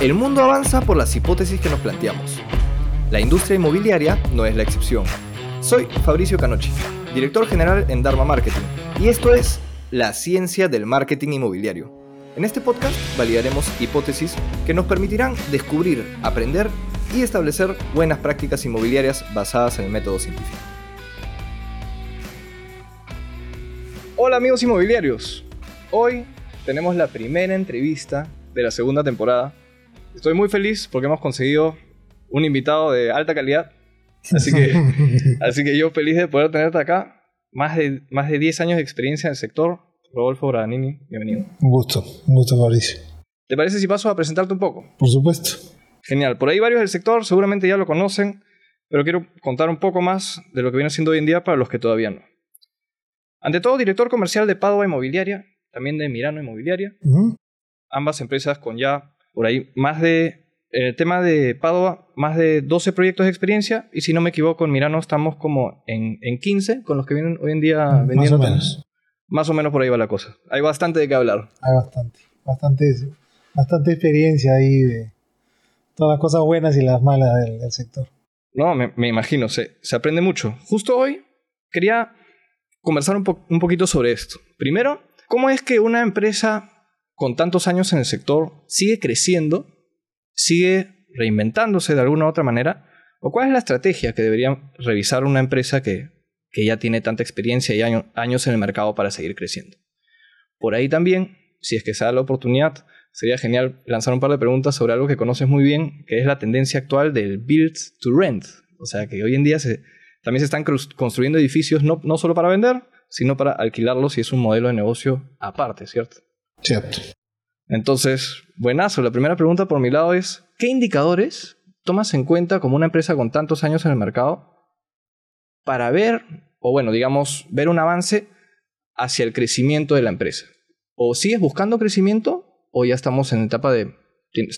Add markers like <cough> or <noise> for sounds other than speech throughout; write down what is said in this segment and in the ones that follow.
El mundo avanza por las hipótesis que nos planteamos. La industria inmobiliaria no es la excepción. Soy Fabricio Canochi, director general en Dharma Marketing, y esto es La ciencia del marketing inmobiliario. En este podcast validaremos hipótesis que nos permitirán descubrir, aprender y establecer buenas prácticas inmobiliarias basadas en el método científico. Hola amigos inmobiliarios, hoy tenemos la primera entrevista de la segunda temporada Estoy muy feliz porque hemos conseguido un invitado de alta calidad. Así que, <laughs> así que yo feliz de poder tenerte acá. Más de, más de 10 años de experiencia en el sector. Rodolfo Bradanini, bienvenido. Un gusto, un gusto, Mauricio. ¿Te parece si paso a presentarte un poco? Por supuesto. Genial. Por ahí varios del sector seguramente ya lo conocen, pero quiero contar un poco más de lo que viene haciendo hoy en día para los que todavía no. Ante todo, director comercial de Padua Inmobiliaria, también de Mirano Inmobiliaria. Ambas empresas con ya por ahí más de, en el tema de Padua, más de 12 proyectos de experiencia y si no me equivoco en Mirano estamos como en, en 15 con los que vienen hoy en día vendiendo. Más o menos. Más o menos por ahí va la cosa. Hay bastante de qué hablar. Hay bastante, bastante, bastante experiencia ahí de todas las cosas buenas y las malas del, sector. No, me, me imagino, se, se, aprende mucho. Justo hoy quería conversar un, un poquito sobre esto. Primero, ¿cómo es que una empresa con tantos años en el sector sigue creciendo, sigue reinventándose de alguna u otra manera? ¿O cuál es la estrategia que debería revisar una empresa que, que ya tiene tanta experiencia y años en el mercado para seguir creciendo? Por ahí también, si es que se da la oportunidad, sería genial lanzar un par de preguntas sobre algo que conoces muy bien, que es la tendencia actual del build to rent. O sea, que hoy en día también se están construyendo edificios no, no solo para vender, sino para alquilarlos y es un modelo de negocio aparte, ¿cierto? Cierto. Entonces, buenazo. La primera pregunta por mi lado es, ¿qué indicadores tomas en cuenta como una empresa con tantos años en el mercado para ver, o bueno, digamos, ver un avance hacia el crecimiento de la empresa? ¿O sigues buscando crecimiento o ya estamos en etapa de,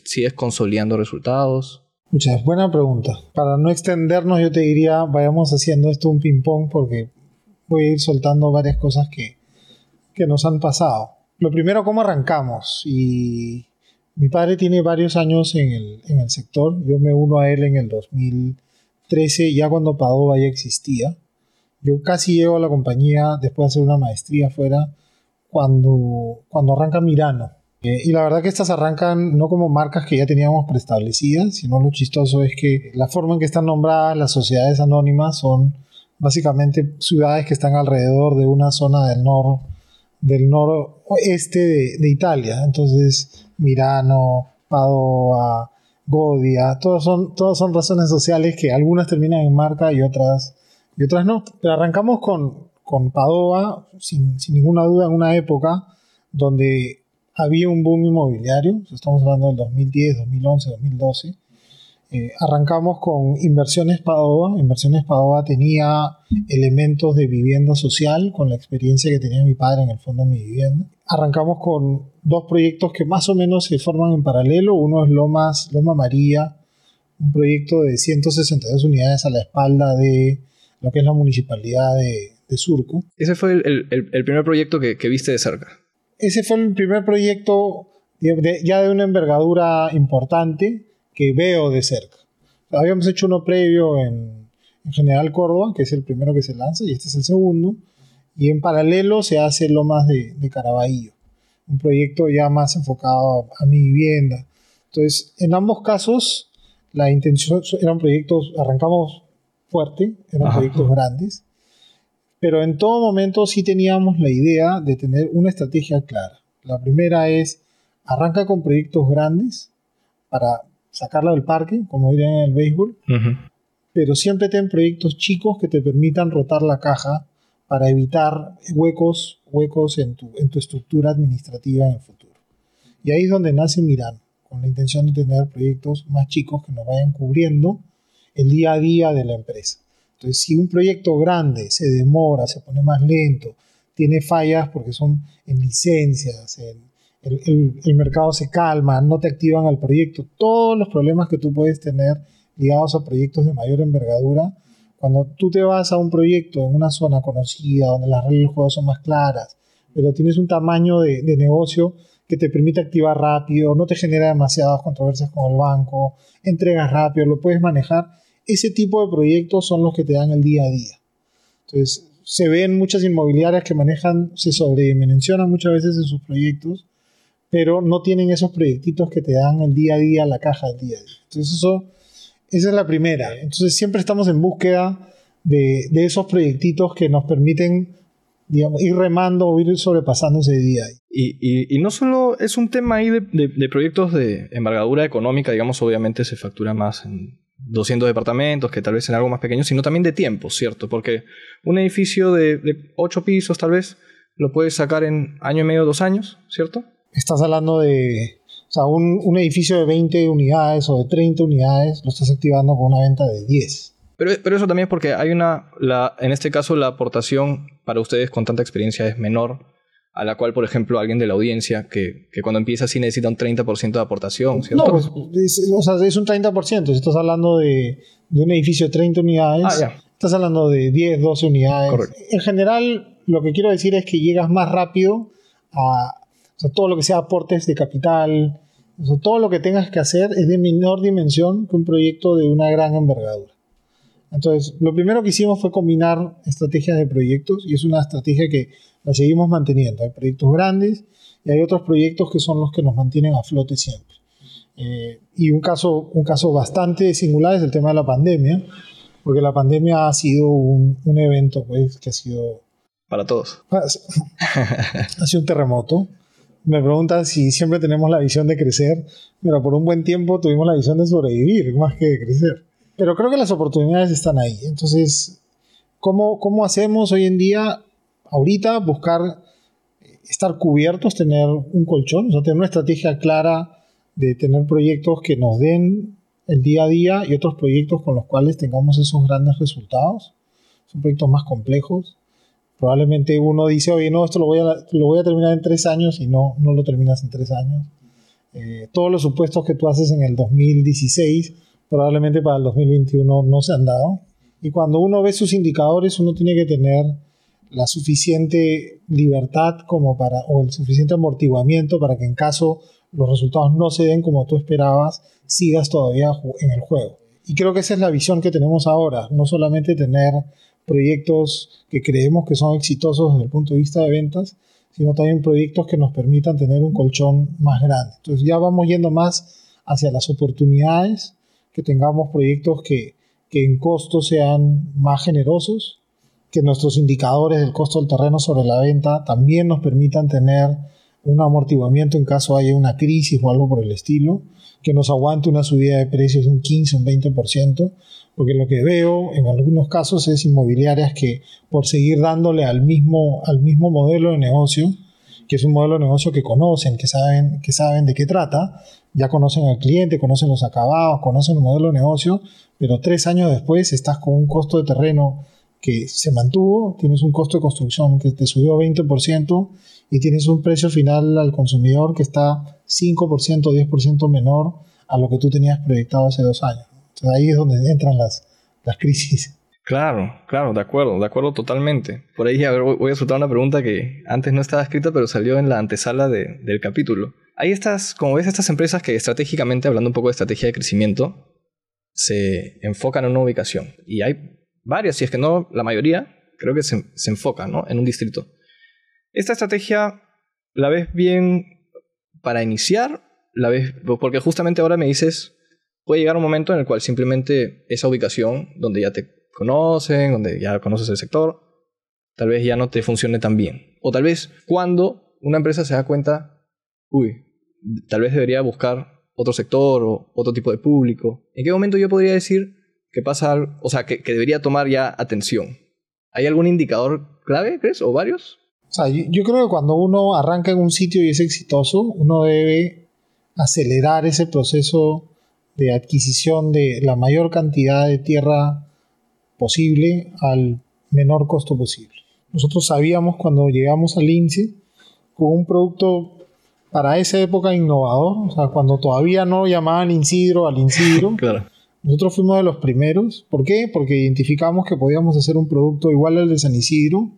sigues consolidando resultados? Muchas, buena pregunta. Para no extendernos, yo te diría, vayamos haciendo esto un ping-pong porque voy a ir soltando varias cosas que, que nos han pasado. Lo primero, ¿cómo arrancamos? Y mi padre tiene varios años en el, en el sector. Yo me uno a él en el 2013, ya cuando Padova ya existía. Yo casi llego a la compañía después de hacer una maestría afuera cuando, cuando arranca Mirano. Eh, y la verdad que estas arrancan no como marcas que ya teníamos preestablecidas, sino lo chistoso es que la forma en que están nombradas las sociedades anónimas son básicamente ciudades que están alrededor de una zona del norte del noroeste de, Italia. Entonces, Mirano, Padova, Godia, todas son, todas son razones sociales que algunas terminan en marca y otras, y otras no. Pero arrancamos con, con Padova, sin, sin ninguna duda, en una época donde había un boom inmobiliario, estamos hablando del 2010, 2011, 2012, eh, arrancamos con Inversiones Padova. Inversiones Padova tenía elementos de vivienda social con la experiencia que tenía mi padre en el fondo de mi vivienda. Arrancamos con dos proyectos que más o menos se forman en paralelo. Uno es Lomas, Loma María, un proyecto de 162 unidades a la espalda de lo que es la municipalidad de, Surco. Ese fue el, primer proyecto que, viste de cerca. Ese fue el primer proyecto ya de una envergadura importante que veo de cerca. Habíamos hecho uno previo en, General Córdoba, que es el primero que se lanza, y este es el segundo. Y en paralelo se hace Lomas de, de Caraballo, un proyecto ya más enfocado a mi vivienda. Entonces, en ambos casos, la intención eran proyectos, arrancamos fuerte, eran proyectos grandes, pero en todo momento sí teníamos la idea de tener una estrategia clara. La primera es, arranca con proyectos grandes para sacarla del parque, como dirían en el béisbol, pero siempre ten proyectos chicos que te permitan rotar la caja para evitar huecos, huecos en tu, en tu estructura administrativa en el futuro. Y ahí es donde nace Miran, con la intención de tener proyectos más chicos que nos vayan cubriendo el día a día de la empresa. Entonces, si un proyecto grande se demora, se pone más lento, tiene fallas porque son en licencias, en, el, mercado se calma, no te activan al proyecto, todos los problemas que tú puedes tener ligados a proyectos de mayor envergadura, cuando tú te vas a un proyecto en una zona conocida, donde las reglas del juego son más claras, pero tienes un tamaño de, negocio que te permite activar rápido, no te genera demasiadas controversias con el banco, entregas rápido, lo puedes manejar. Ese tipo de proyectos son los que te dan el día a día. Entonces, se ven muchas inmobiliarias que manejan, se sobredimensionan muchas veces en sus proyectos, pero no tienen esos proyectitos que te dan el día a día, la caja del día a día. Entonces, eso, esa es la primera. Entonces, siempre estamos en búsqueda de, de esos proyectitos que nos permiten digamos, ir remando o ir sobrepasando ese día. Y, y, no solo es un tema ahí de, de, proyectos de envergadura económica, digamos, obviamente se factura más en 200 departamentos que tal vez en algo más pequeño, sino también de tiempo, ¿cierto? Porque un edificio de, de 8 pisos tal vez lo puedes sacar en año y medio, dos años, ¿cierto? Estás hablando de, o sea, un, un edificio de 20 unidades o de 30 unidades lo estás activando con una venta de 10. Pero, eso también es porque hay una, la, en este caso la aportación para ustedes con tanta experiencia es menor a la cual, por ejemplo, alguien de la audiencia que, que cuando empieza así necesita un 30% de aportación, ¿cierto? No, pues, es, o sea, es un 30%. Si estás hablando de, de un edificio de 30 unidades, ah, estás hablando de 10, 12 unidades. Correcto. En general, lo que quiero decir es que llegas más rápido a sea, todo lo que sea aportes de capital, o sea, todo lo que tengas que hacer es de menor dimensión que un proyecto de una gran envergadura. Entonces, lo primero que hicimos fue combinar estrategias de proyectos y es una estrategia que la seguimos manteniendo. Hay proyectos grandes y hay otros proyectos que son los que nos mantienen a flote siempre. Eh, y un caso, un caso bastante singular es el tema de la pandemia, porque la pandemia ha sido un, un evento pues, que ha sido... Para todos. <laughs> ha sido un terremoto. Me preguntan si siempre tenemos la visión de crecer, pero por un buen tiempo tuvimos la visión de sobrevivir más que de crecer. Pero creo que las oportunidades están ahí. Entonces, ¿cómo, cómo hacemos hoy en día, ahorita, buscar estar cubiertos, tener un colchón, o sea, tener una estrategia clara de tener proyectos que nos den el día a día y otros proyectos con los cuales tengamos esos grandes resultados. Son proyectos más complejos. Probablemente uno dice, oye, no, esto lo voy a, lo voy a terminar en tres años y no, no lo terminas en tres años. Eh, todos los supuestos que tú haces en el 2016 probablemente para el 2021 no se han dado. Y cuando uno ve sus indicadores, uno tiene que tener la suficiente libertad como para, o el suficiente amortiguamiento para que en caso los resultados no se den como tú esperabas, sigas todavía en el juego. Y creo que esa es la visión que tenemos ahora, no solamente tener proyectos que creemos que son exitosos desde el punto de vista de ventas, sino también proyectos que nos permitan tener un colchón más grande. Entonces ya vamos yendo más hacia las oportunidades que tengamos proyectos que, que en costo sean más generosos, que nuestros indicadores del costo del terreno sobre la venta también nos permitan tener un amortiguamiento en caso haya una crisis o algo por el estilo, que nos aguante una subida de precios de un 15, un 20%, porque lo que veo en algunos casos es inmobiliarias que por seguir dándole al mismo, al mismo modelo de negocio, que es un modelo de negocio que conocen, que saben, que saben de qué trata, ya conocen al cliente, conocen los acabados, conocen el modelo de negocio, pero tres años después estás con un costo de terreno que se mantuvo, tienes un costo de construcción que te subió 20% y tienes un precio final al consumidor que está 5%, 10% menor a lo que tú tenías proyectado hace dos años. Entonces ahí es donde entran las, las crisis. Claro, claro, de acuerdo, de acuerdo totalmente. Por ahí voy a soltar una pregunta que antes no estaba escrita, pero salió en la antesala del capítulo. Hay estas, como ves, estas empresas que estratégicamente, hablando un poco de estrategia de crecimiento, se enfocan en una ubicación. Y hay varias, si es que no la mayoría, creo que se, se enfocan ¿no? en un distrito. Esta estrategia la ves bien para iniciar, la ves, porque justamente ahora me dices, puede llegar un momento en el cual simplemente esa ubicación donde ya te conocen, donde ya conoces el sector, tal vez ya no te funcione tan bien. O tal vez cuando una empresa se da cuenta, uy, tal vez debería buscar otro sector o otro tipo de público. ¿En qué momento yo podría decir que pasa algo, o sea, que, debería tomar ya atención? ¿Hay algún indicador clave, crees, o varios? O sea, yo, yo creo que cuando uno arranca en un sitio y es exitoso, uno debe acelerar ese proceso de adquisición de la mayor cantidad de tierra posible al menor costo posible. Nosotros sabíamos cuando llegamos al INSE con un producto para esa época innovador, o sea, cuando todavía no llamaban Insidro al Insidro. <laughs> claro. Nosotros fuimos de los primeros. ¿Por qué? Porque identificamos que podíamos hacer un producto igual al de San Isidro,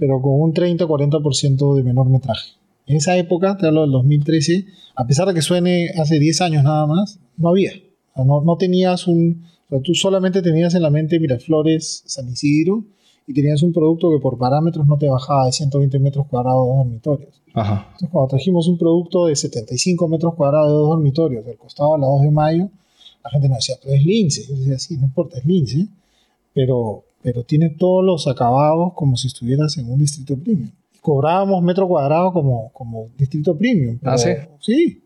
pero con un 30-40% de menor metraje. En esa época, te hablo del 2013, a pesar de que suene hace 10 años nada más, no había. no, no tenías un... O sea, tú solamente tenías en la mente Miraflores, San Isidro, y tenías un producto que por parámetros no te bajaba de 120 metros cuadrados de dormitorios. Ajá. Entonces, cuando trajimos un producto de 75 metros cuadrados de dos dormitorios del costado de la 2 de mayo, la gente nos decía, pero es lince. Yo decía, sí, no importa, es lince, pero, pero tiene todos los acabados como si estuvieras en un distrito premium. Cobrábamos metro cuadrado como, como distrito premium. ¿Ah, sí? Sí,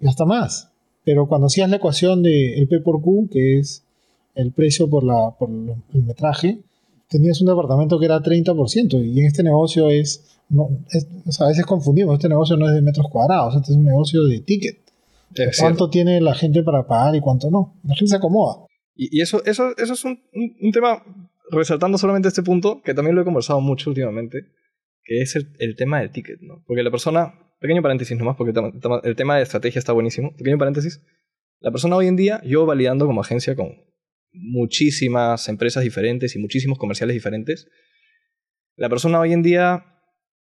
y hasta más. Pero cuando hacías la ecuación del P por Q, que es el precio por, la, por el metraje, tenías un departamento que era 30%, y en este negocio es, no, a veces confundimos, este negocio no es de metros cuadrados, este es un negocio de ticket. Es ¿Cuánto tiene la gente para pagar y cuánto no? La gente se acomoda. Y, y eso, eso, eso es un, un, un tema, resaltando solamente este punto, que también lo he conversado mucho últimamente, que es el, el tema del ticket, ¿no? Porque la persona, pequeño paréntesis nomás, porque el tema, de estrategia está buenísimo, pequeño paréntesis, la persona hoy en día, yo validando como agencia con muchísimas empresas diferentes y muchísimos comerciales diferentes, la persona hoy en día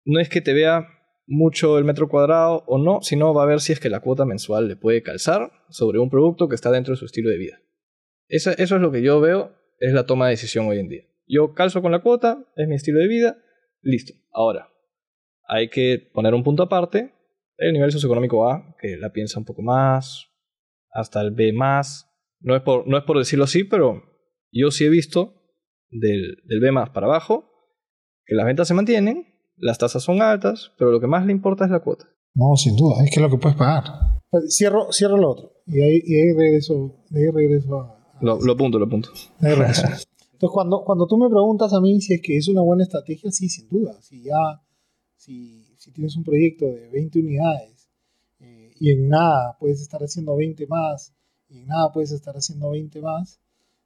no es que te vea mucho el metro cuadrado o no, sino va a ver si es que la cuota mensual le puede calzar sobre un producto que está dentro de su estilo de vida. Eso, eso es lo que yo veo, es la toma de decisión hoy en día. Yo calzo con la cuota, es mi estilo de vida, listo. Ahora, hay que poner un punto aparte, el nivel socioeconómico A, que la piensa un poco más, hasta el B más, no es por, no es por decirlo así, pero yo sí he visto del, del B más para abajo que las ventas se mantienen, las tasas son altas, pero lo que más le importa es la cuota. No, sin duda, es que es lo que puedes pagar. Cierro, cierro lo otro. Y ahí, y ahí regreso, de ahí regreso a. Lo, lo apunto, lo apunto. Entonces, cuando, cuando tú me preguntas a mí si es que es una buena estrategia, sí, sin duda. Si ya, si, si tienes un proyecto de 20 unidades eh, y en nada puedes estar haciendo 20 más, y en nada puedes estar haciendo 20 más,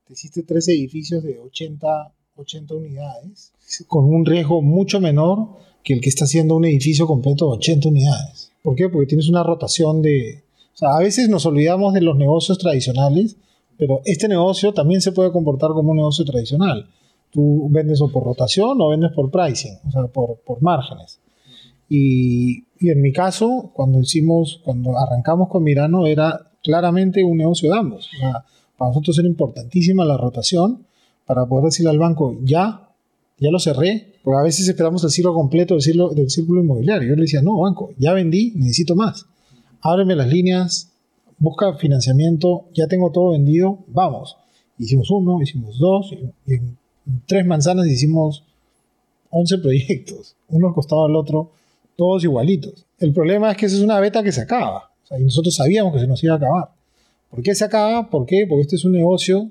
te hiciste tres edificios de 80, 80 unidades, con un riesgo mucho menor que el que está haciendo un edificio completo de 80 unidades. ¿Por qué? Porque tienes una rotación de... O sea, a veces nos olvidamos de los negocios tradicionales, pero este negocio también se puede comportar como un negocio tradicional. Tú vendes o por rotación o vendes por pricing, o sea, por, por márgenes. Y, y en mi caso, cuando hicimos, cuando arrancamos con Mirano, era claramente un negocio de ambos. O sea, para nosotros era importantísima la rotación para poder decirle al banco, ya, ya lo cerré, porque a veces esperamos el ciclo completo del círculo, del círculo inmobiliario. Yo le decía, no, banco, ya vendí, necesito más. Ábreme las líneas, busca financiamiento, ya tengo todo vendido, vamos. Hicimos uno, hicimos dos, y en tres manzanas hicimos 11 proyectos, uno al costado del otro, todos igualitos. El problema es que esa es una beta que se acaba. Y nosotros sabíamos que se nos iba a acabar. ¿Por qué se acaba? ¿Por qué? Porque este es un negocio.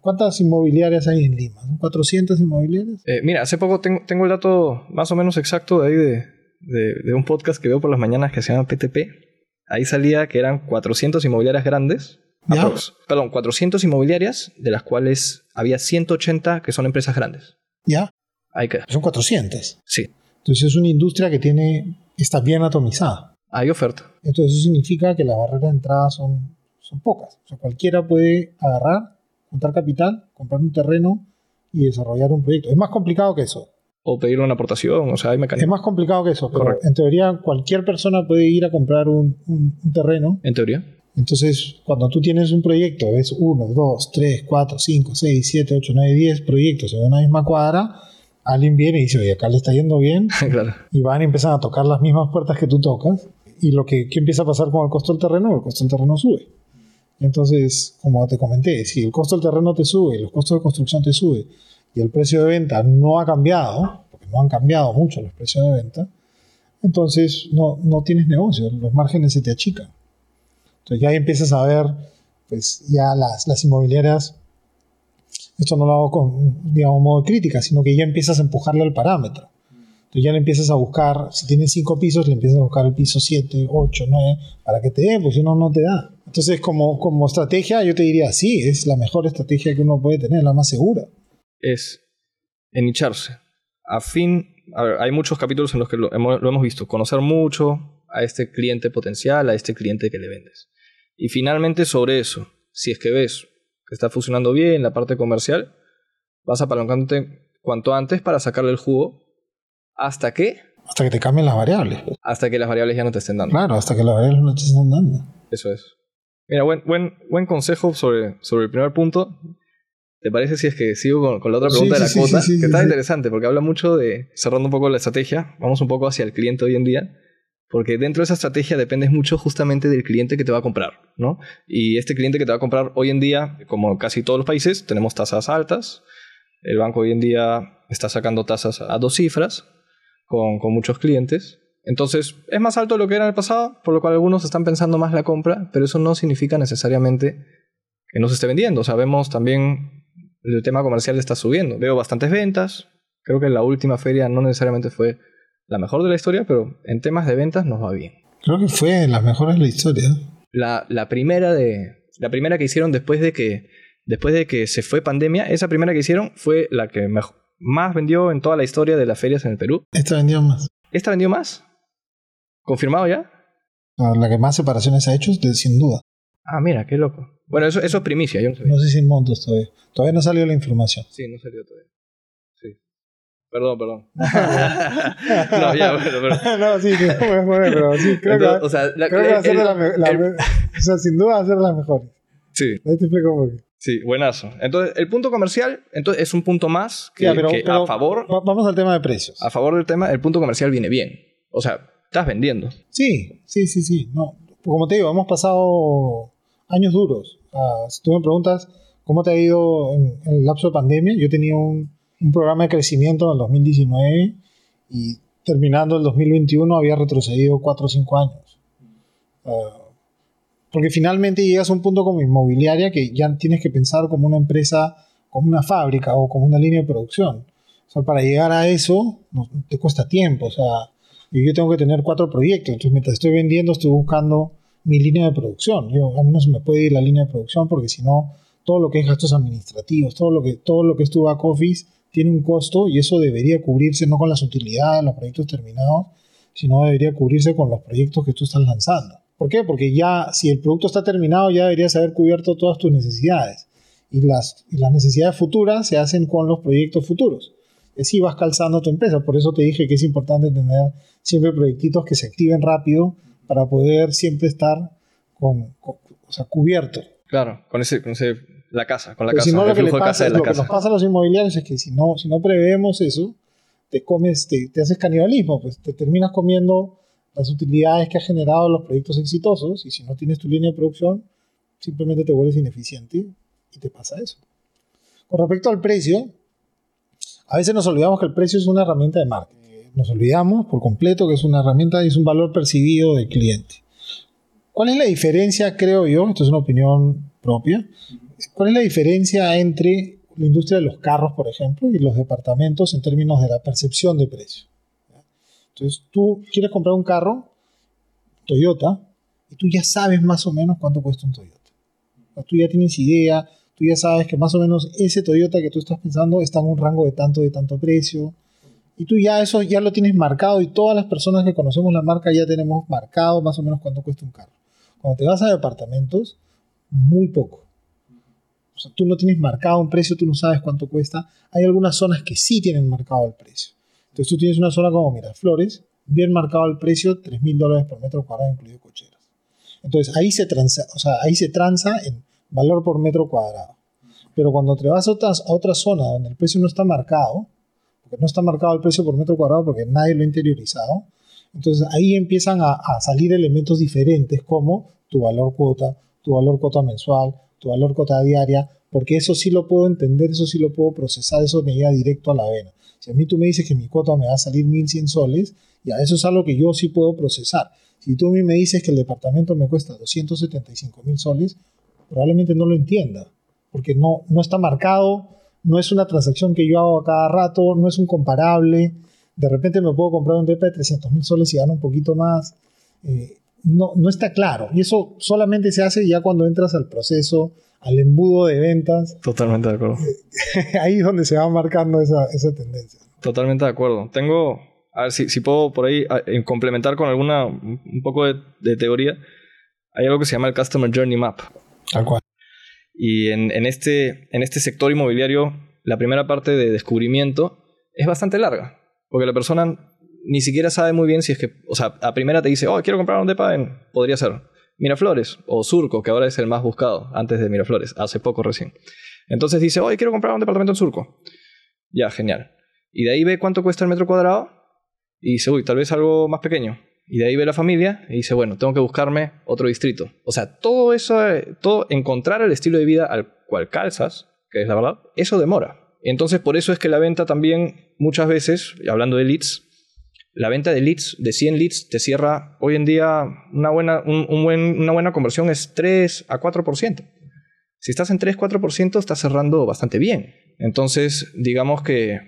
¿Cuántas inmobiliarias hay en Lima? ¿Son 400 inmobiliarias? Eh, mira, hace poco tengo, tengo, el dato más o menos exacto de ahí de, de, un podcast que veo por las mañanas que se llama PTP. Ahí salía que eran 400 inmobiliarias grandes. Aprox, perdón, 400 inmobiliarias, de las cuales había 180 que son empresas grandes. ¿Ya? Ahí queda. Son 400. Sí. Entonces es una industria que tiene, está bien atomizada. Hay oferta. Entonces eso significa que las barreras de entrada son, son pocas. O sea, cualquiera puede agarrar, juntar capital, comprar un terreno y desarrollar un proyecto. Es más complicado que eso. O pedir una aportación, o sea, hay mecanismos. Es más complicado que eso, pero Correcto. en teoría cualquier persona puede ir a comprar un, un, un terreno. En teoría. Entonces, cuando tú tienes un proyecto, ves 1, 2, 3, 4, 5, 6, 7, 8, 9, 10 proyectos en una misma cuadra, alguien viene y dice, oye, acá le está yendo bien. <laughs> claro. Y van y empiezan a tocar las mismas puertas que tú tocas. Y lo que ¿qué empieza a pasar con el costo del terreno, el costo del terreno sube. Entonces, como te comenté, si el costo del terreno te sube, los costos de construcción te sube y el precio de venta no ha cambiado, porque no han cambiado mucho los precios de venta, entonces no, no tienes negocio, los márgenes se te achican. Entonces ya empiezas a ver, pues ya las, las inmobiliarias, esto no lo hago con, digamos, modo de crítica, sino que ya empiezas a empujarle al parámetro. Entonces ya le empiezas a buscar, si tienes cinco pisos, le empiezas a buscar el piso 7, 8, 9, para que te dé, porque si no, no te da. Entonces, como, como estrategia, yo te diría, sí, es la mejor estrategia que uno puede tener, la más segura. Es enicharse. A fin, a ver, hay muchos capítulos en los que lo hemos, lo hemos visto, conocer mucho a este cliente potencial, a este cliente que le vendes. Y finalmente sobre eso, si es que ves que está funcionando bien la parte comercial, vas apalancándote cuanto antes para sacarle el jugo hasta que Hasta que te cambien las variables. Hasta que las variables ya no te estén dando. Claro, hasta que las variables no te estén dando. Eso es. Mira, buen, buen, buen consejo sobre, sobre el primer punto. ¿Te parece si es que sigo con, con la otra pregunta Sí, de la sí, cuota? sí, sí, que está interesante porque habla mucho de, cerrando un poco la estrategia, vamos un poco hacia el cliente hoy en día, porque dentro de esa estrategia dependes mucho justamente del cliente que te va a comprar, ¿no? Y este cliente que te va a comprar hoy en día, como casi todos los países, tenemos tasas altas. El banco hoy en día está sacando tasas a dos cifras con, con muchos clientes. Entonces, es más alto de lo que era en el pasado, por lo cual algunos están pensando más la compra, pero eso no significa necesariamente que no se esté vendiendo. O sea, vemos también el tema comercial está subiendo. Veo bastantes ventas. Creo que la última feria no necesariamente fue la mejor de la historia, pero en temas de ventas nos va bien. Creo que fue de las mejores de la historia. La, la primera de. La primera que hicieron después de que. Después de que se fue pandemia, esa primera que hicieron fue la que más vendió en toda la historia de las ferias en el Perú. Esta vendió más. ¿Esta vendió más? ¿Confirmado ya? La que más separaciones ha hecho, sin duda. Ah, mira, qué loco. Bueno, eso, eso es primicia, yo no sabía. No sé si en montos todavía. Todavía no salió la información. Sí, no salió todavía. Sí. Perdón, perdón. <laughs> no, ya, bueno, pero. <laughs> no, sí, sí, pero sí, creo Entonces, que, o sea, la- creo que va a ser el- de la, la el- O sea, sin duda va a ser de las mejores. Sí, Ahí te explico por qué. sí, buenazo. Entonces, el punto comercial entonces, es un punto más que, Ya, pero- que pero a, favor, va- Vamos al tema de precios. a favor del tema, el punto comercial viene bien. O sea, estás vendiendo. Sí, sí, sí, sí. No, como te digo, hemos pasado años duros. Ah, si tú me preguntas cómo te ha ido en, en el lapso de pandemia, yo tenía un, un programa de crecimiento en el 2019 y terminando el 2021 había retrocedido 4 o 5 años. Ah, porque finalmente llegas a un punto como inmobiliaria que ya tienes que pensar como una empresa, como una fábrica o como una línea de producción. O sea, para llegar a eso no- te cuesta tiempo. O sea, yo tengo que tener cuatro proyectos. Entonces, mientras estoy vendiendo, estoy buscando mi línea de producción. Yo, a mí no se me puede ir la línea de producción porque si no, todo lo que es gastos administrativos, todo lo que, todo lo que es tu back tiene un costo y eso debería cubrirse no con las utilidades, los proyectos terminados, sino debería cubrirse con los proyectos que tú estás lanzando. ¿Por qué? Porque ya, si el producto está terminado, ya deberías haber cubierto todas tus necesidades. Y las, y las necesidades futuras se hacen con los proyectos futuros. Y así vas calzando tu empresa. Por eso te dije que es importante tener siempre proyectitos que se activen rápido para poder siempre estar con, con- o sea, cubierto. Claro, con ese, con ese la casa, con la Porque casa, si no, lo que, le pasa, lo que nos pasa a los inmobiliarios es que si no, si no preveemos eso, te comes, te, te haces canibalismo, pues te terminas comiendo las utilidades que ha generado los proyectos exitosos y si no tienes tu línea de producción, simplemente te vuelves ineficiente y te pasa eso. Con respecto al precio, a veces nos olvidamos que el precio es una herramienta de marketing. Nos olvidamos por completo que es una herramienta y es un valor percibido del cliente. ¿Cuál es la diferencia, creo yo? Esto es una opinión propia. ¿Cuál es la diferencia entre la industria de los carros, por ejemplo, y los departamentos en términos de la percepción de precio? Entonces, tú quieres comprar un carro, Toyota, y tú ya sabes más o menos cuánto cuesta un Toyota. O tú ya tienes idea, tú ya sabes que más o menos ese Toyota que tú estás pensando está en un rango de tanto, de tanto precio. Y tú ya eso ya lo tienes marcado y todas las personas que conocemos la marca ya tenemos marcado más o menos cuánto cuesta un carro. Cuando te vas a departamentos, muy poco. O sea, tú no tienes marcado un precio, tú no sabes cuánto cuesta. Hay algunas zonas que sí tienen marcado el precio. Entonces tú tienes una zona como Miraflores, bien marcado el precio, 3 mil dólares por metro cuadrado, incluido cocheras. Entonces ahí se, transa, o sea, ahí se transa en valor por metro cuadrado. Pero cuando te vas a, otras, a otra zona donde el precio no está marcado, no está marcado el precio por metro cuadrado porque nadie lo ha interiorizado, entonces ahí empiezan a, a salir elementos diferentes como tu valor cuota, tu valor cuota mensual, tu valor cuota diaria, porque eso sí lo puedo entender, eso sí lo puedo procesar, eso me llega directo a la vena. Si a mí tú me dices que mi cuota me va a salir 1100 soles, ya eso es algo que yo sí puedo procesar. Si tú a mí me dices que el departamento me cuesta 275 mil soles, probablemente no lo entienda, porque no, no está marcado, no es una transacción que yo hago a cada rato, no es un comparable. De repente me puedo comprar un DP de 300 mil soles y gano un poquito más. Eh, no, no está claro. Y eso solamente se hace ya cuando entras al proceso, al embudo de ventas. Totalmente de acuerdo. <laughs> Ahí es donde se va marcando esa, esa tendencia. Totalmente de acuerdo. Tengo, a ver si, si puedo por ahí a- en complementar con alguna, un poco de, de teoría. Hay algo que se llama el Customer Journey Map. Tal cual. Y en, en este, en este sector inmobiliario, la primera parte de descubrimiento es bastante larga. Porque la persona ni siquiera sabe muy bien si es que, o sea, a primera te dice, oh, quiero comprar un depa en, podría ser Miraflores o Surco, que ahora es el más buscado, antes de Miraflores, hace poco recién. Entonces dice, oh, quiero comprar un departamento en Surco. Ya, genial. Y de ahí ve cuánto cuesta el metro cuadrado y dice, uy, tal vez algo más pequeño. Y de ahí ve la familia y dice, bueno, tengo que buscarme otro distrito. O sea, todo eso, todo encontrar el estilo de vida al cual calzas, que es la verdad, eso demora. Entonces, por eso es que la venta también, muchas veces, hablando de leads, la venta de leads, de 100 leads, te cierra hoy en día una buena, un, buen, una buena conversión es 3 a 4%. Si estás en 3-4%, estás cerrando bastante bien. Entonces, digamos que,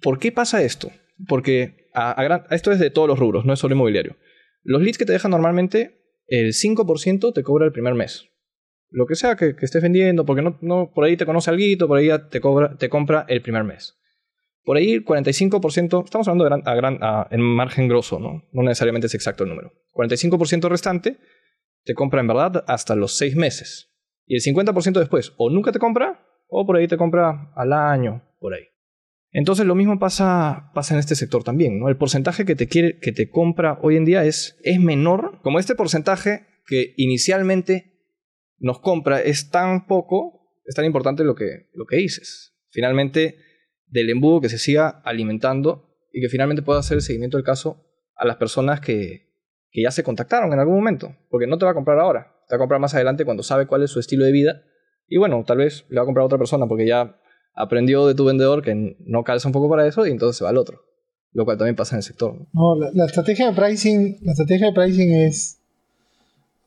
¿por qué pasa esto? Porque esto es de todos los rubros, no es solo inmobiliario. Los leads que te dejan normalmente, el 5% te cobra el primer mes. Lo que sea que, estés vendiendo, porque no, por ahí te conoce algo, por ahí te, cobra, te compra el primer mes. Por ahí el 45%, estamos hablando en margen grosso, ¿no? no necesariamente es exacto el número. 45% restante te compra en verdad hasta los 6 meses. Y el 50% después o nunca te compra o por ahí te compra al año, por ahí. Entonces lo mismo pasa, pasa en este sector también, ¿no? El porcentaje que te, quiere, que te compra hoy en día es, es menor, como este porcentaje que inicialmente nos compra es tan poco, es tan importante lo que, lo que dices. Finalmente, del embudo que se siga alimentando y que finalmente pueda hacer el seguimiento del caso a las personas que, que ya se contactaron en algún momento, porque no te va a comprar ahora, te va a comprar más adelante cuando sabe cuál es su estilo de vida y bueno, tal vez le va a comprar a otra persona porque ya aprendió de tu vendedor que no calza un poco para eso y entonces se va al otro. Lo cual también pasa en el sector. No, la, estrategia de pricing, la estrategia de pricing es.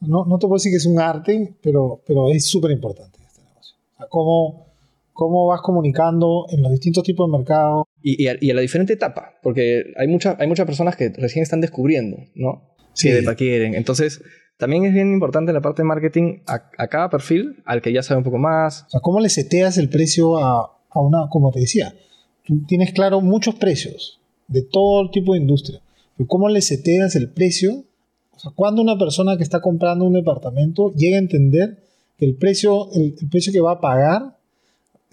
No, no te puedo decir que es un arte, pero, pero es súper importante este negocio. cómo, cómo vas comunicando en los distintos tipos de mercado. Y, y, a, la diferente etapa, porque hay, mucha, hay muchas personas que recién están descubriendo, ¿no? Sí. Que quieren. Entonces, también es bien importante la parte de marketing a, a, cada perfil, al que ya sabe un poco más. O sea, ¿cómo le seteas el precio a, a una, como te decía, tú tienes claro muchos precios de todo tipo de industria, pero ¿cómo le seteas el precio? O sea, cuando una persona que está comprando un departamento llega a entender que el precio, el, precio que va a pagar,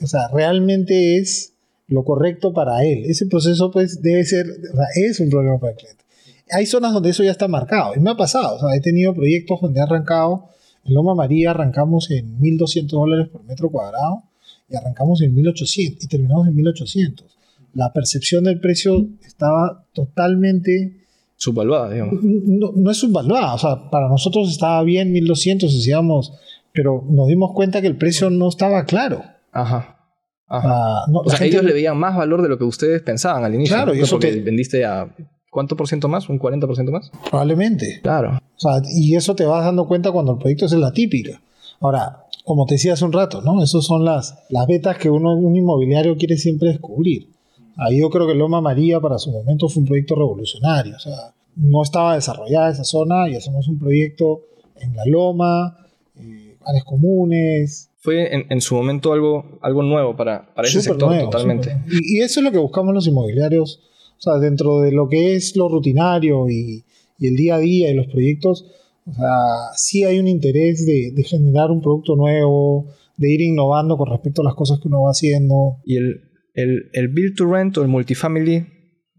o sea, realmente es lo correcto para él. Ese proceso pues debe ser, o sea, es un problema para el cliente. Hay zonas donde eso ya está marcado. Y me ha pasado, o sea, he tenido proyectos donde he arrancado, en Loma María arrancamos en 1.200 dólares por metro cuadrado y arrancamos en 1800 y terminamos en 1800. La percepción del precio estaba totalmente... Subvaluada, digamos. No, es subvaluada, o sea, para nosotros estaba bien 1200, decíamos, pero nos dimos cuenta que el precio no estaba claro. Ajá. Ajá. o sea, ellos le veían más valor de lo que ustedes pensaban al inicio. Claro, y eso te... vendiste a ¿Cuánto por ciento más? ¿Un 40% más? Probablemente. Claro. O sea, y eso te vas dando cuenta cuando el proyecto es la típica. Ahora, como te decía hace un rato, ¿no? Esas son las, las betas que uno, un inmobiliario quiere siempre descubrir. Ahí yo creo que Loma María para su momento fue un proyecto revolucionario. O sea, no estaba desarrollada esa zona y hacemos un proyecto en la Loma, eh, áreas comunes. Fue en, su momento algo, algo nuevo para, para ese sector totalmente. Y, y, eso es lo que buscamos los inmobiliarios. O sea, dentro de lo que es lo rutinario y, y el día a día y los proyectos, o sea, sí hay un interés de, generar un producto nuevo, de ir innovando con respecto a las cosas que uno va haciendo. Y el, el, el Build to Rent o el Multifamily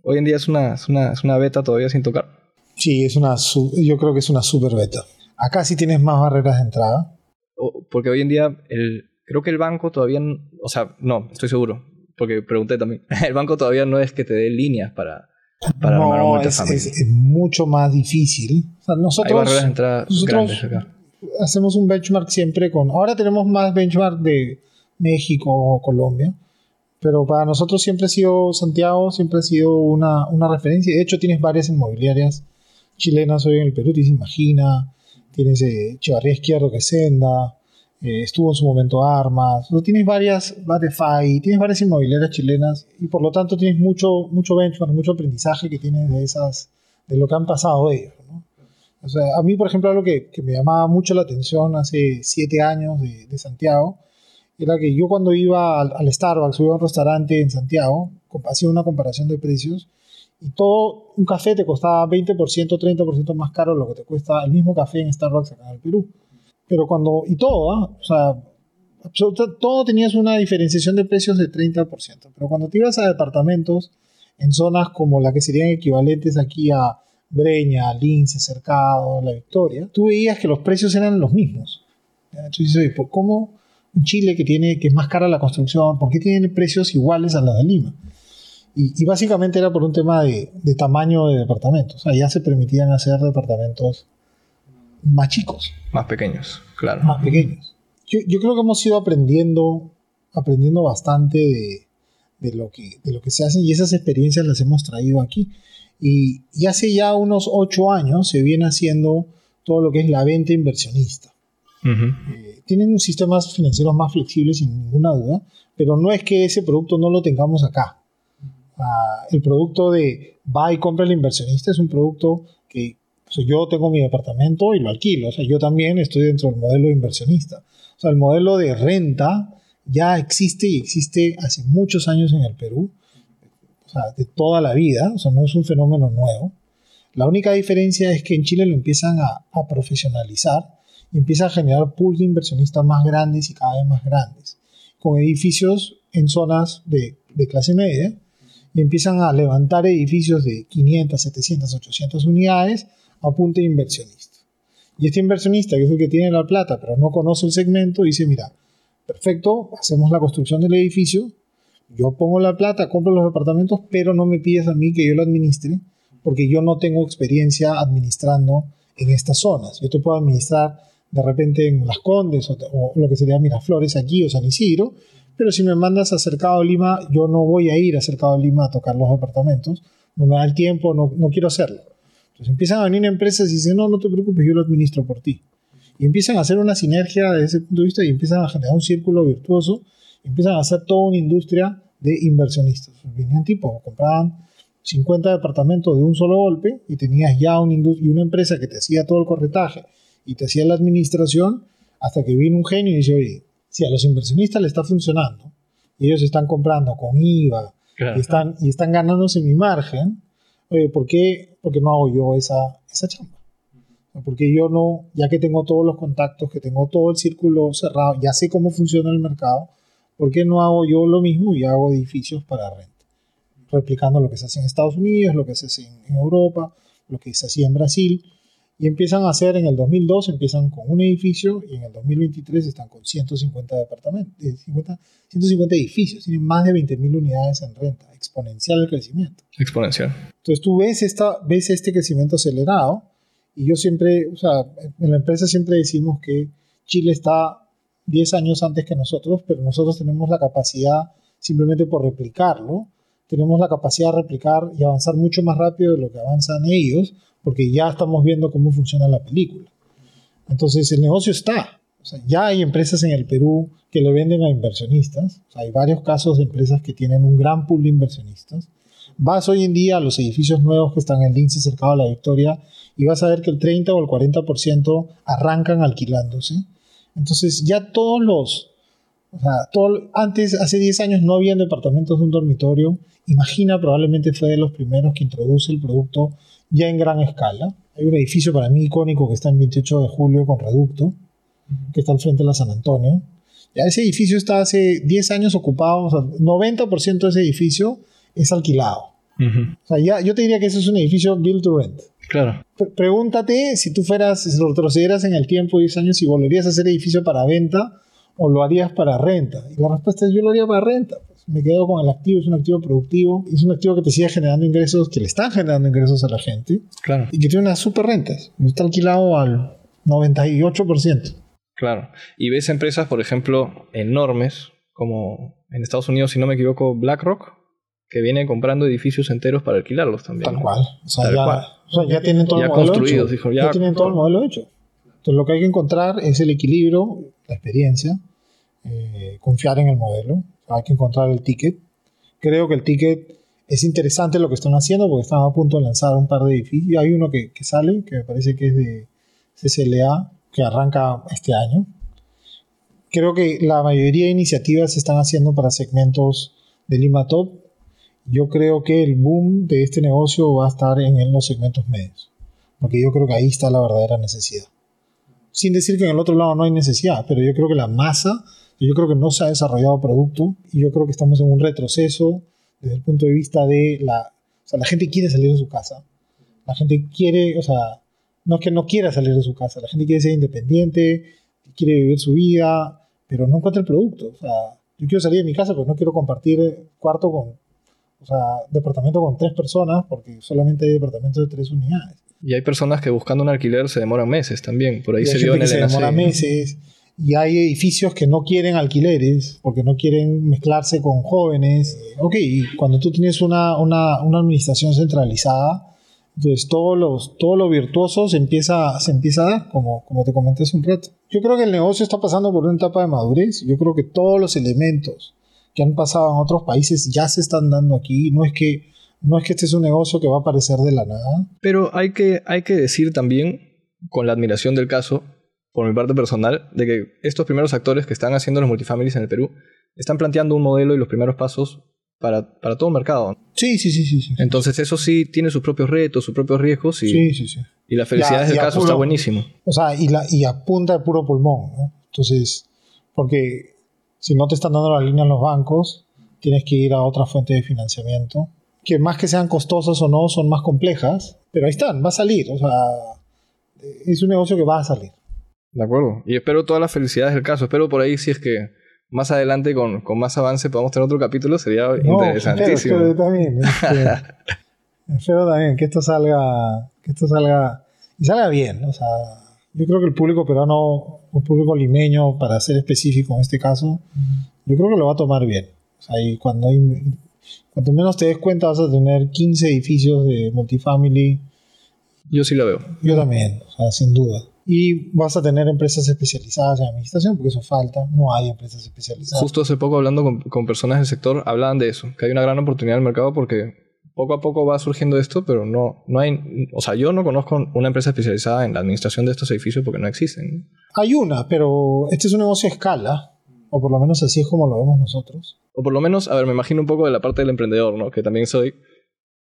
hoy en día es una, es una, es una beta todavía sin tocar. Sí, es una, yo creo que es una super beta. Acá sí tienes más barreras de entrada. porque hoy en día el, creo que el banco todavía, o sea, no, estoy seguro, porque pregunté también, <laughs> el banco todavía no es que te dé líneas para, no, es, mucho más difícil. nosotros, hacemos un benchmark siempre con... Ahora tenemos más benchmark de México o Colombia, pero para nosotros siempre ha sido Santiago, siempre ha sido una, una referencia. De hecho, tienes varias inmobiliarias chilenas hoy en el Perú, tienes Imagina, tienes eh, Chivarría Izquierdo, que es Senda, eh, estuvo en su momento Armas, tienes varias, FAI, tienes varias inmobiliarias chilenas y por lo tanto tienes mucho, mucho benchmark, mucho aprendizaje que tienes de esas, de lo que han pasado ellos. O sea, a mí, por ejemplo, algo que, que, me llamaba mucho la atención hace siete años de, de Santiago era que yo cuando iba al, Starbucks o iba a un restaurante en Santiago, hacía una comparación de precios y todo un café te costaba 20%, 30% más caro lo que te cuesta el mismo café en Starbucks acá en el Perú. Pero cuando, y todo, ¿ah? o sea, todo tenías una diferenciación de precios de 30%. Pero cuando te ibas a departamentos, en zonas como la que serían equivalentes aquí a Breña, Lince, Cercado, La Victoria, tú veías que los precios eran los mismos. Entonces, oye, ¿cómo un Chile que, tiene, que es más cara la construcción, por qué tiene precios iguales a los de Lima? Y, básicamente era por un tema de, tamaño de departamentos. Allá se permitían hacer departamentos más chicos. Más pequeños, claro. Más pequeños. Yo, yo creo que hemos ido aprendiendo, aprendiendo bastante de, de, lo que, de lo que se hace y esas experiencias las hemos traído aquí. Y, y, hace ya unos ocho años se viene haciendo todo lo que es la venta inversionista. Eh, tienen sistemas financieros más flexibles sin ninguna duda, pero no es que ese producto no lo tengamos acá. Ah, el producto de va y compra el inversionista es un producto que yo tengo mi departamento y lo alquilo. O sea, yo también estoy dentro del modelo de inversionista. O sea, el modelo de renta ya existe y existe hace muchos años en el Perú. O sea, de toda la vida. O sea, no es un fenómeno nuevo. La única diferencia es que en Chile lo empiezan a, a profesionalizar y empieza a generar pools de inversionistas más grandes y cada vez más grandes, con edificios en zonas de, de clase media y empiezan a levantar edificios de 500, 700, 800 unidades a punta de inversionista. Y este inversionista, que es el que tiene la plata, pero no conoce el segmento, dice, mira, perfecto, hacemos la construcción del edificio, yo pongo la plata, compro los departamentos, pero no me pides a mí que yo lo administre, porque yo no tengo experiencia administrando en estas zonas. Yo te puedo administrar de repente en Las Condes o, lo que sería Miraflores aquí o San Isidro, pero si me mandas a Cercado Lima, yo no voy a ir a Cercado Lima a tocar los departamentos, no me da el tiempo, no, no quiero hacerlo. Empiezan a venir empresas y dicen, no, no te preocupes, yo lo administro por ti. Y empiezan a hacer una sinergia desde ese punto de vista y empiezan a generar un círculo virtuoso, y empiezan a hacer toda una industria de inversionistas. Venían tipo, compraban 50 departamentos de un solo golpe y tenías ya una, y una empresa que te hacía todo el corretaje y te hacía la administración hasta que vino un genio y dice, oye, si a los inversionistas le está funcionando y ellos están comprando con IVA y, están, y están ganándose mi margen, oye, ¿por qué, por qué no hago yo esa, esa chamba? Porque yo no, ya que tengo todos los contactos, que tengo todo el círculo cerrado, ya sé cómo funciona el mercado, ¿por qué no hago yo lo mismo y hago edificios para renta? Replicando lo que se hace en Estados Unidos, lo que se hace en Europa, lo que se hacía en Brasil, y empiezan a hacer en el 2002, empiezan con un edificio y en el 2023 están con 150 departamentos, 150 edificios, tienen más de 20.000 unidades en renta, exponencial el crecimiento. Exponencial. Entonces tú ves, esta, ves este crecimiento acelerado y yo siempre, o sea, en la empresa siempre decimos que Chile está 10 años antes que nosotros, pero nosotros tenemos la capacidad, simplemente por replicarlo, tenemos la capacidad de replicar y avanzar mucho más rápido de lo que avanzan ellos, porque ya estamos viendo cómo funciona la película. Entonces el negocio está. ya hay empresas en el Perú que le venden a inversionistas. hay varios casos de empresas que tienen un gran pool de inversionistas. Vas hoy en día a los edificios nuevos que están en lince cercado a la Victoria y vas a ver que el 30 o el 40% arrancan alquilándose. Entonces ya todos los... O sea, todo, antes, hace 10 años no habían departamentos de un dormitorio. Imagina, probablemente fue de los primeros que introduce el producto ya en gran escala. Hay un edificio para mí icónico que está en 28 de julio con reducto, que está al frente de la San Antonio. Ya ese edificio está hace 10 años ocupado, o sea, 90% de ese edificio es alquilado. O sea, ya, yo te diría que ese es un edificio build to rent. Claro. pregúntate si tú fueras, si retrocedieras en el tiempo 10 años, si volverías a hacer edificio para venta o lo harías para renta. Y la respuesta es yo lo haría para renta me quedo con el activo, es un activo productivo, es un activo que te sigue generando ingresos, que le están generando ingresos a la gente. Claro. Y que tiene unas super rentas. Está alquilado al 98%. Claro. Y ves empresas, por ejemplo, enormes, como en Estados Unidos, si no me equivoco, BlackRock, que viene comprando edificios enteros para alquilarlos también. Tal cual. O sea, ya, tienen todo el modelo hecho. ya, tienen todo el modelo hecho. Entonces lo que hay que encontrar es el equilibrio, la experiencia, eh, confiar en el modelo hay que encontrar el ticket. Creo que el ticket es interesante lo que están haciendo porque están a punto de lanzar un par de edificios. Hay uno que, sale, que me parece que es de CCLA, que arranca este año. Creo que la mayoría de iniciativas se están haciendo para segmentos de Lima Top. Yo creo que el boom de este negocio va a estar en los segmentos medios, porque yo creo que ahí está la verdadera necesidad. Sin decir que en el otro lado no hay necesidad, pero yo creo que la masa yo creo que no se ha desarrollado producto y yo creo que estamos en un retroceso desde el punto de vista de la... O sea, la gente quiere salir de su casa. La gente quiere, o sea, no es que no quiera salir de su casa, la gente quiere ser independiente, quiere vivir su vida, pero no encuentra el producto. O sea, yo quiero salir de mi casa, pero no quiero compartir cuarto con, o sea, departamento con tres personas, porque solamente hay departamentos de tres unidades. Y hay personas que buscando un alquiler se demoran meses también. Por ahí se vio en el se demora meses. Y hay edificios que no quieren alquileres porque no quieren mezclarse con jóvenes. Ok, y cuando tú tienes una, una, una administración centralizada, entonces todo, los, todo lo virtuoso se empieza, se empieza a dar, como, como te comenté hace un rato. Yo creo que el negocio está pasando por una etapa de madurez. Yo creo que todos los elementos que han pasado en otros países ya se están dando aquí. No es que, no es que este es un negocio que va a aparecer de la nada. Pero hay que, hay que decir también, con la admiración del caso, por mi parte personal, de que estos primeros actores que están haciendo los multifamilies en el Perú están planteando un modelo y los primeros pasos para, para todo el mercado. Sí, sí, sí, sí, Entonces eso sí tiene sus propios retos, sus propios riesgos y, sí, sí, sí. y la felicidad del caso está buenísimo. O sea, y, la, y apunta de puro pulmón, ¿no? Entonces, porque si no te están dando la línea en los bancos, tienes que ir a otra fuente de financiamiento, que más que sean costosas o no, son más complejas, pero ahí están, va a salir, o sea, es un negocio que va a salir. De acuerdo. Y espero todas las felicidades del caso. Espero por ahí si es que más adelante con, con más avance podamos tener otro capítulo. Sería interesantísimo. Espero, también. <laughs> Este, espero también que esto salga, que esto salga y salga bien. O sea, yo creo que el público peruano, el público limeño, para ser específico en este caso, yo creo que lo va a tomar bien. O sea, y cuando hay, cuanto menos te des cuenta vas a tener 15 edificios de multifamily. Yo sí lo veo. Yo también, o sea, sin duda y vas a tener empresas especializadas en administración, porque eso falta, no hay empresas especializadas. Justo hace poco hablando con, con, personas del sector, hablaban de eso, que hay una gran oportunidad en el mercado porque poco a poco va surgiendo esto, pero no, no hay, o sea, yo no conozco una empresa especializada en la administración de estos edificios porque no existen. Hay una, pero este es un negocio a escala, o por lo menos así es como lo vemos nosotros. O por lo menos, a ver, me imagino un poco de la parte del emprendedor, ¿no? Que también soy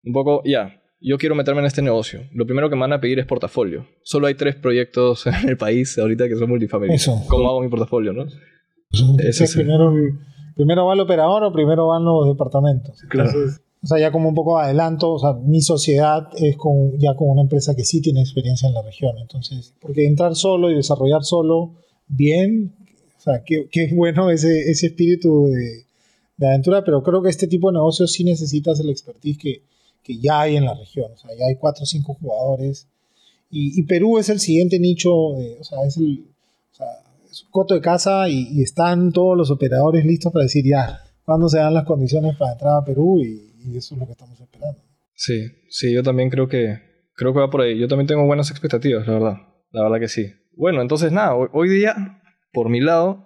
un poco, ya, yo quiero meterme en este negocio. Lo primero que me van a pedir es portafolio. Solo hay tres proyectos <laughs> en el país ahorita que son multifamiliar. Eso. ¿Cómo hago mi portafolio, no? primero, primero va el operador o primero van los departamentos. Claro. O sea, ya como un poco adelanto, o sea, mi sociedad es con, ya con una empresa que sí tiene experiencia en la región. Entonces, porque entrar solo y desarrollar solo, bien, o sea, qué, qué bueno ese, ese espíritu de, de aventura, pero creo que este tipo de negocios sí necesitas el expertise que que ya hay en la región. O sea, ya hay cuatro o cinco jugadores. Y, Perú es el siguiente nicho, o sea, es el o sea, es un coto de casa y, están todos los operadores listos para decir ya, cuándo se dan las condiciones para entrar a Perú y, eso es lo que estamos esperando. Sí, sí, yo también creo que, creo que va por ahí. Yo también tengo buenas expectativas, la verdad. La verdad que sí. Bueno, entonces nada, hoy, hoy día, por mi lado,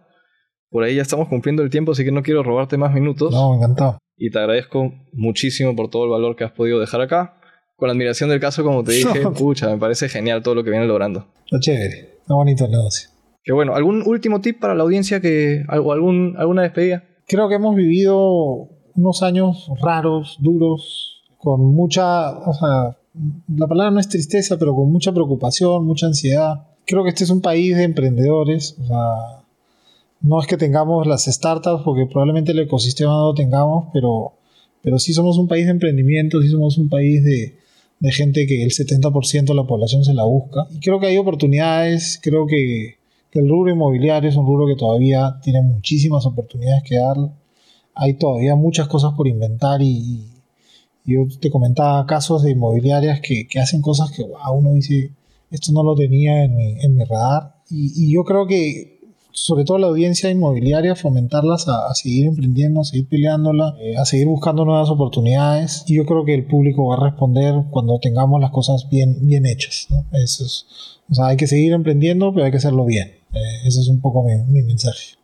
por ahí ya estamos cumpliendo el tiempo, así que no quiero robarte más minutos. No, encantado y te agradezco muchísimo por todo el valor que has podido dejar acá. Con la admiración del caso, como te <laughs> dije, pucha, me parece genial todo lo que viene logrando. Lo chévere, está bonito el negocio. Que bueno, ¿algún último tip para la audiencia que, o algún, alguna despedida? Creo que hemos vivido unos años raros, duros, con mucha, o sea, la palabra no es tristeza, pero con mucha preocupación, mucha ansiedad. Creo que este es un país de emprendedores, o sea, no es que tengamos las startups, porque probablemente el ecosistema no lo tengamos, pero, pero sí somos un país de emprendimiento, sí somos un país de, gente que el 70% de la población se la busca. Y creo que hay oportunidades, creo que, el rubro inmobiliario es un rubro que todavía tiene muchísimas oportunidades que dar. Hay todavía muchas cosas por inventar y, yo te comentaba casos de inmobiliarias que, hacen cosas que wow, uno dice, esto no lo tenía en mi, en mi radar. y yo creo que sobre todo la audiencia inmobiliaria, fomentarlas a, seguir emprendiendo, a seguir peleándola, eh, a seguir buscando nuevas oportunidades. Y yo creo que el público va a responder cuando tengamos las cosas bien, bien hechas. Eso es, o sea, hay que seguir emprendiendo, pero hay que hacerlo bien. Eh, ese es un poco mi, mensaje.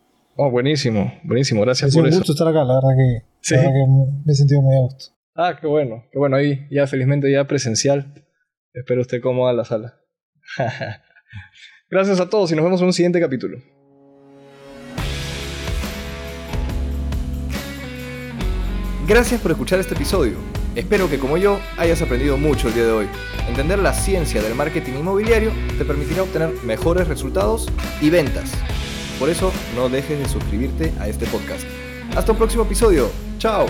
Oh, buenísimo, buenísimo, gracias por eso. Es un gusto estar acá, la verdad que, la verdad que me he sentido muy a gusto. Ah, qué bueno, qué bueno, ahí ya felizmente ya presencial. Espero esté cómoda en la sala. <laughs> Gracias a todos y nos vemos en un siguiente capítulo. Gracias por escuchar este episodio. Espero que como yo hayas aprendido mucho el día de hoy. Entender la ciencia del marketing inmobiliario te permitirá obtener mejores resultados y ventas. Por eso no dejes de suscribirte a este podcast. Hasta un próximo episodio. Chao.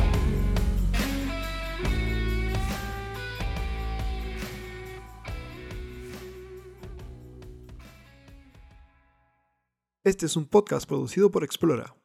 Este es un podcast producido por Explora,